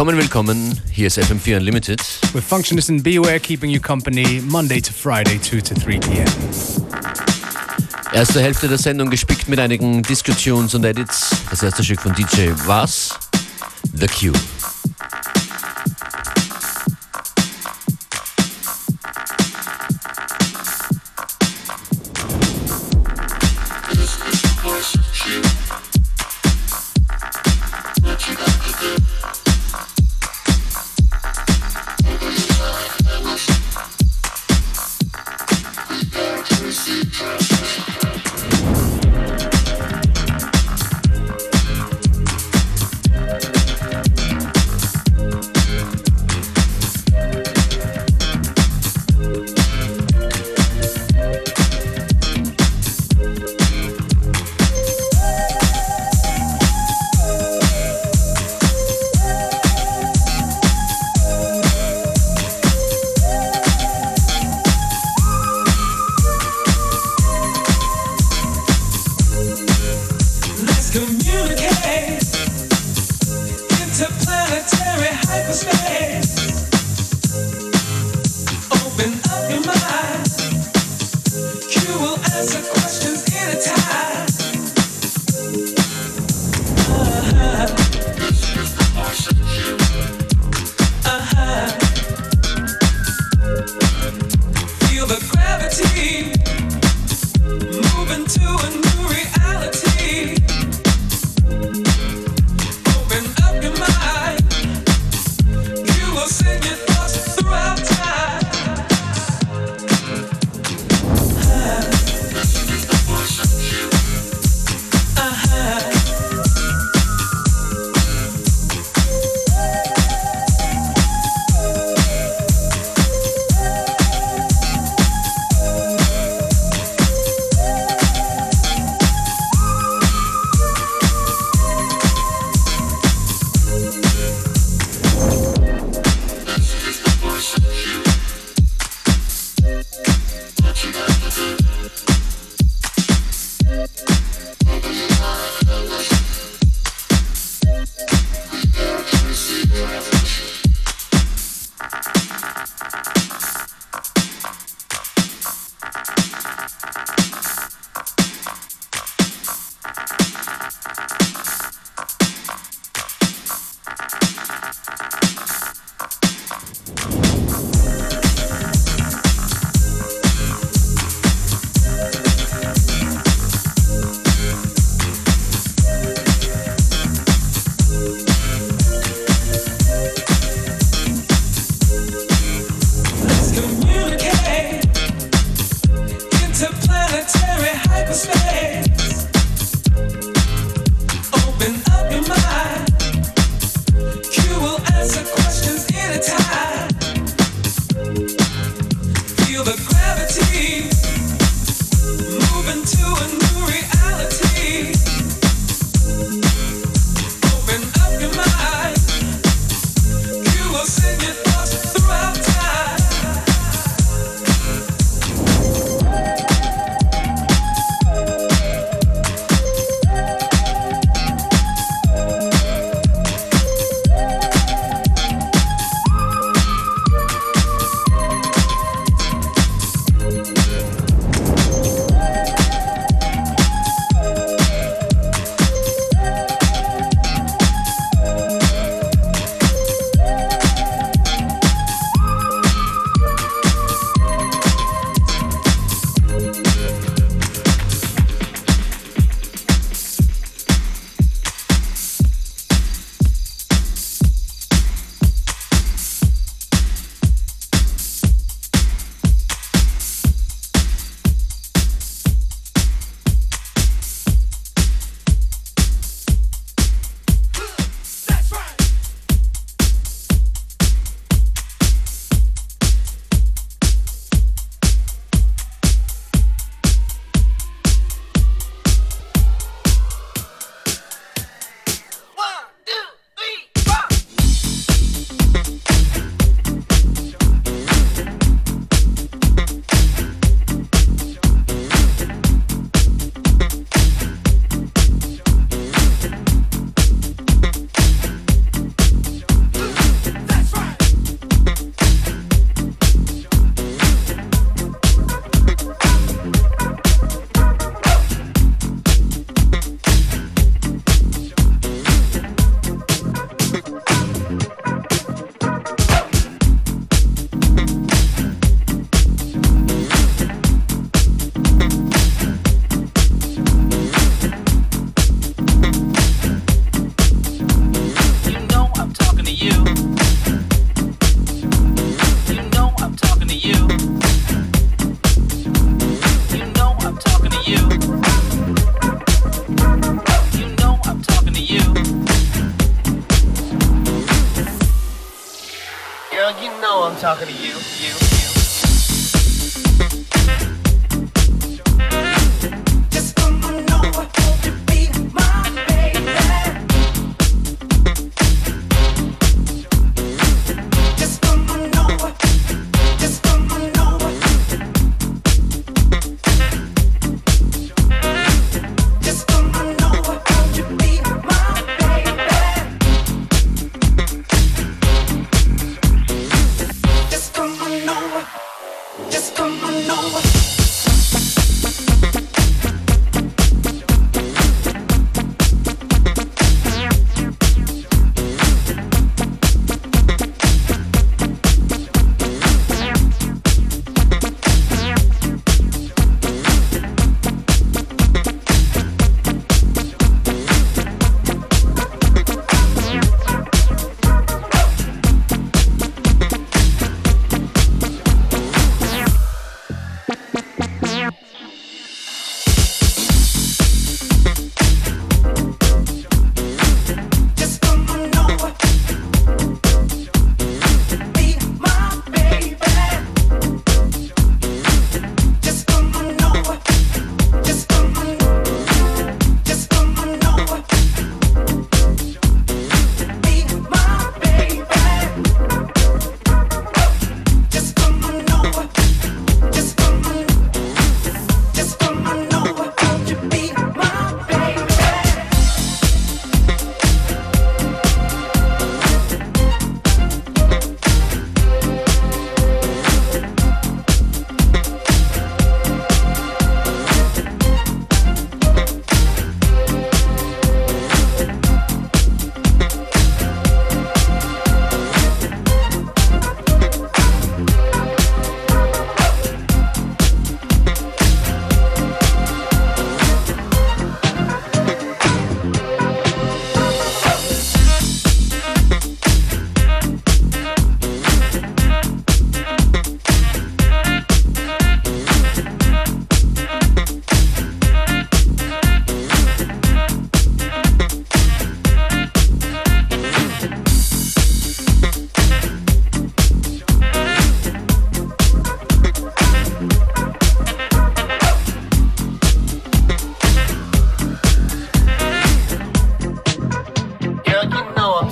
Willkommen, willkommen. Hier ist FM4 Unlimited. With Functionist and Beware keeping you company Monday to Friday, 2 to 3 p.m. Erste Hälfte der Sendung gespickt mit einigen Disco-Tunes und Edits. Das erste Stück von DJ Was? The Cue.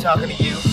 talking to you.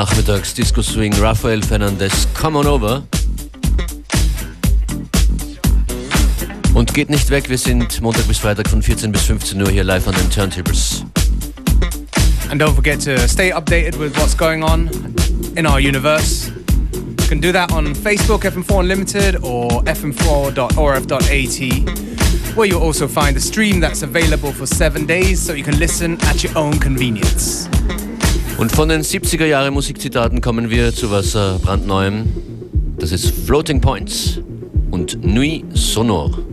Nachmittags Disco Swing Rafael Fernandez Come On Over. Und geht nicht weg, wir sind Montag bis Freitag von 14 bis 15 Uhr hier live an den Turntables. And don't forget to stay updated with what's going on in our universe. You can do that on Facebook, FM4 Unlimited, or fm4.orf.at, where you'll also find a stream that's available for seven days so you can listen at your own convenience. Und von den 70er Jahre Musikzitaten kommen wir zu was äh, brandneuem. Das ist Floating Points und Nuit Sonore.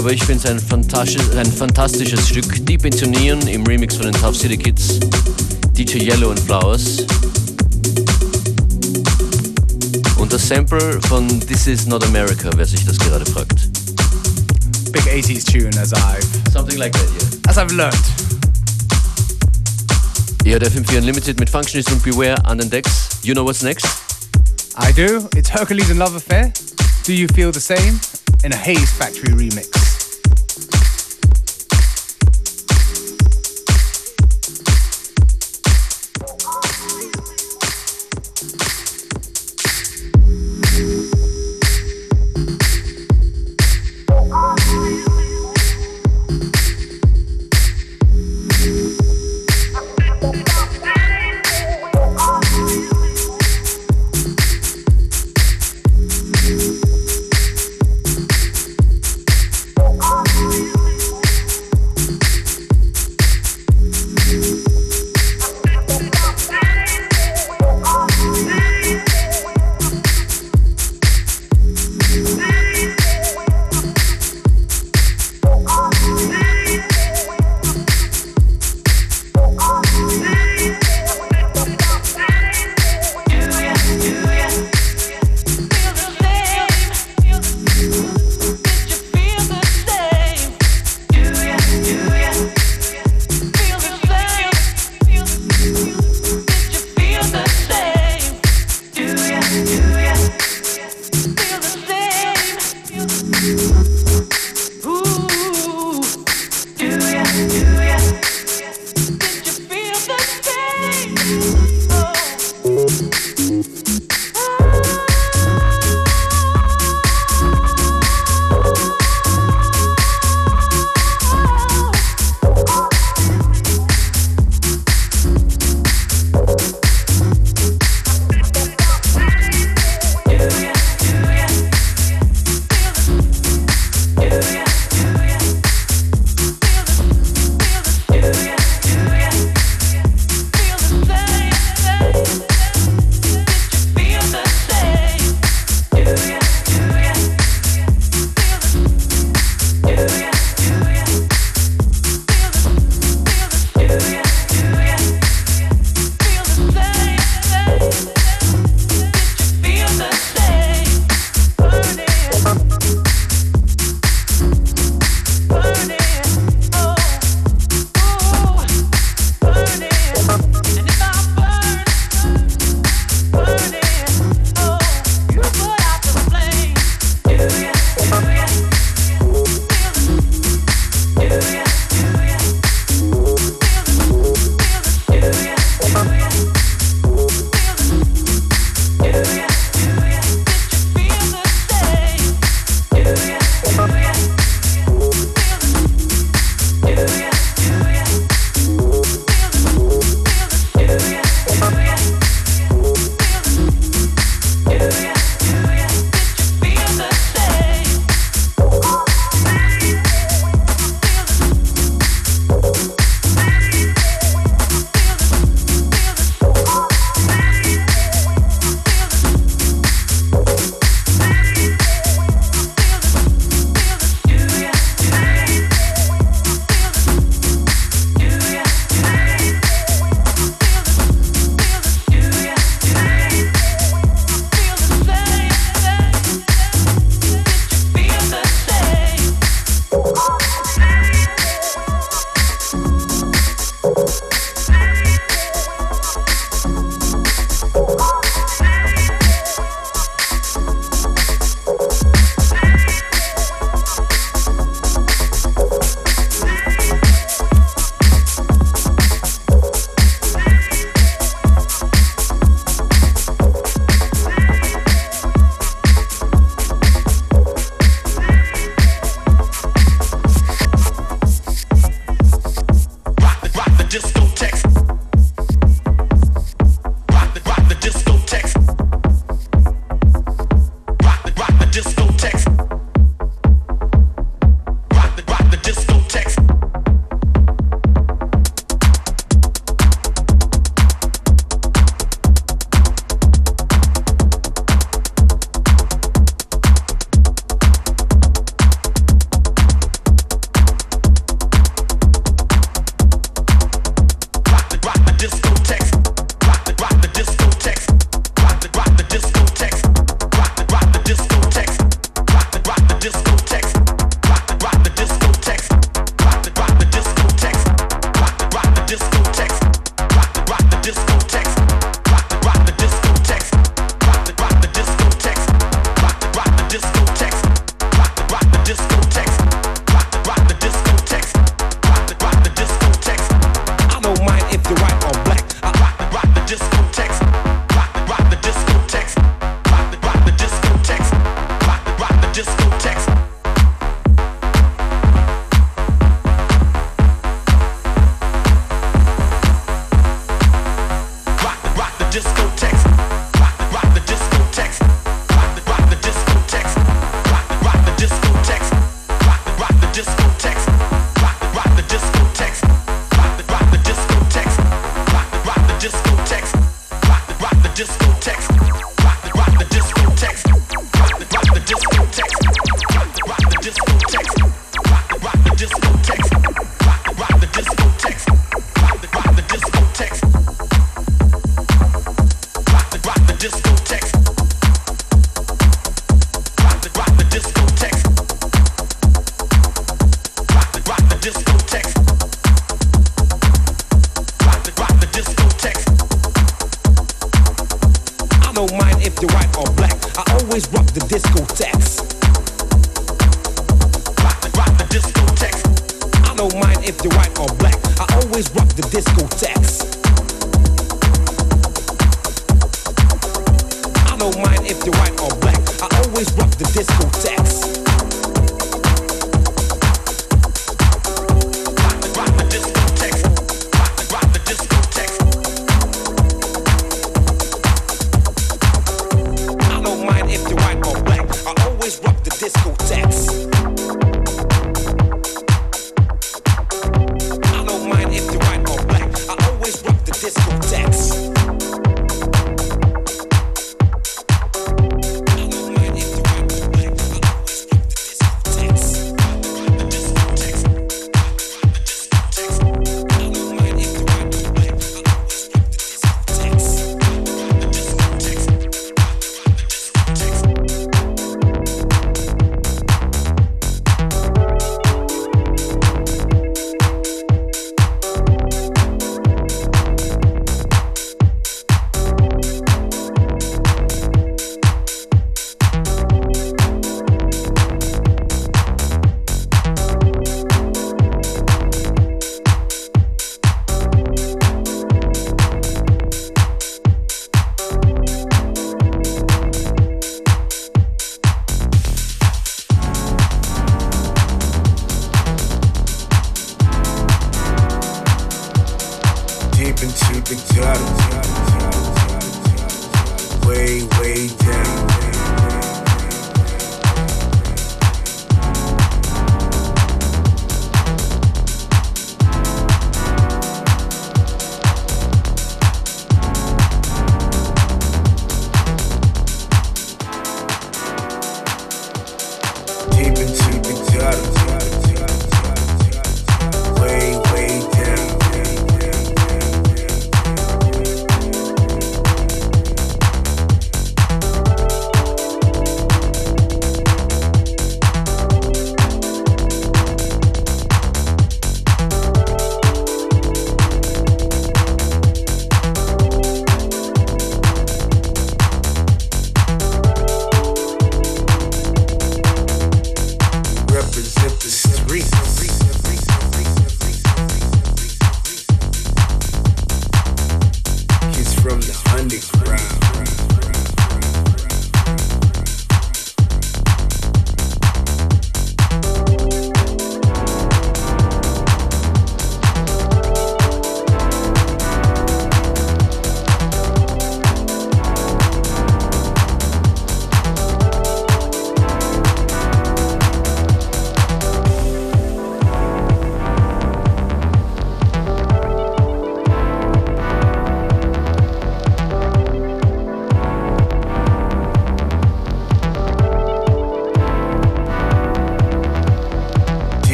Aber ich finde es ein, fantastisch, ein fantastisches Stück. Deep into Neon im Remix von den Tough City Kids, DJ Yellow and Flowers. Und das Sample von This Is Not America, wer sich das gerade fragt. Big 80s tune as I've Something like that, yeah. as I've learned. Ihr hört FM4 Unlimited mit Functionist und Beware an den Decks. You know what's next? I do. It's Hercules and Love Affair. Do you feel the same? In a Haze Factory remix.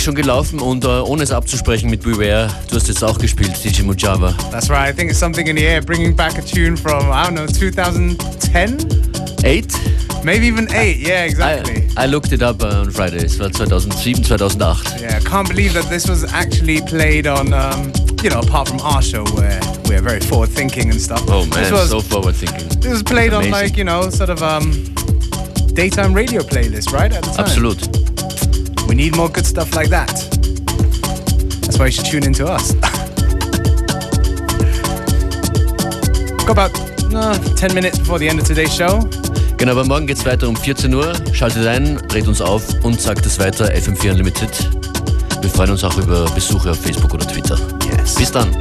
Freitag schon gelaufen und uh, ohne es abzusprechen mit Beware, du hast jetzt auch gespielt, DJ Mujava. That's right. I think it's something in the air, bringing back a tune from I don't know 2010, Eight? maybe even eight. Yeah, exactly. I, I looked it up on Friday. Es war 2007, 2008. Yeah, can't believe that this was actually played on, um, you know, apart from our show where we're very forward thinking and stuff. Oh this man, was, so forward thinking. this was played on Amazing. like, you know, sort of um, daytime radio playlist, right? At the time. Absolut. Need more good stuff like that. That's why you should tune into us. Got about uh, 10 minutes before the end of today's show. Genau, aber morgen geht's weiter um 14 Uhr. Schaltet ein, dreht uns auf und sagt es weiter, FM4 Unlimited. Wir freuen uns auch über Besuche auf Facebook oder Twitter. Yes. Bis dann.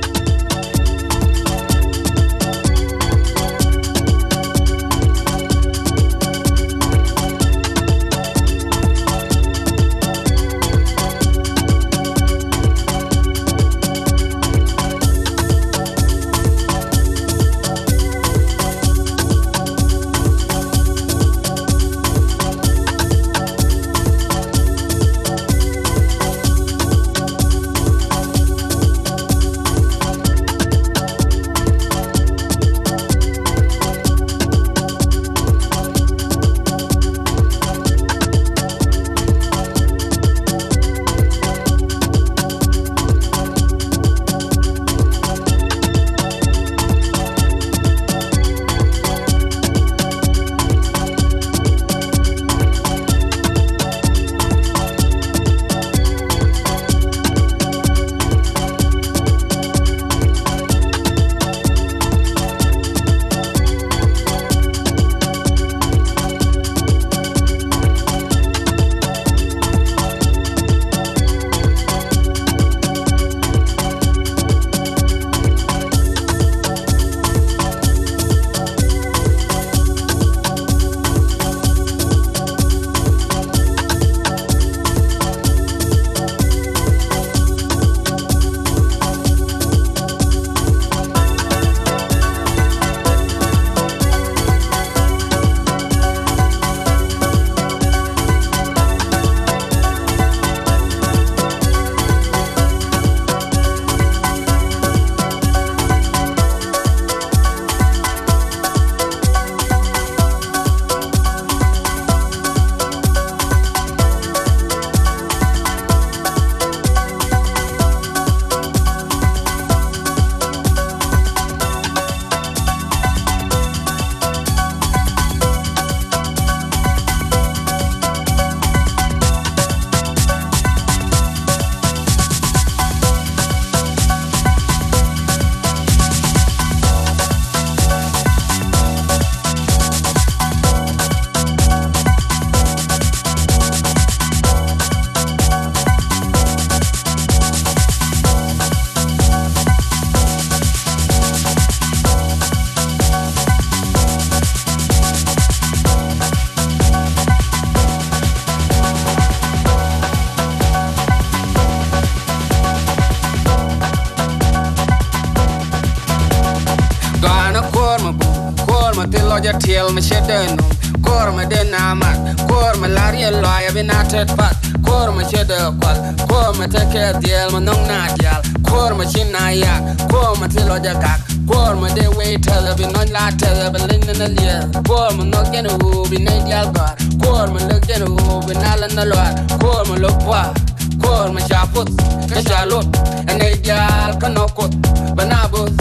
Korma te loja gak korma de we tele bi non la tele bi lin na lia korma no gen hu bi ne dial gar korma le gen hu bi na la na lo korma lo kwa korma chaput ka chalot ene dial kanokot banabus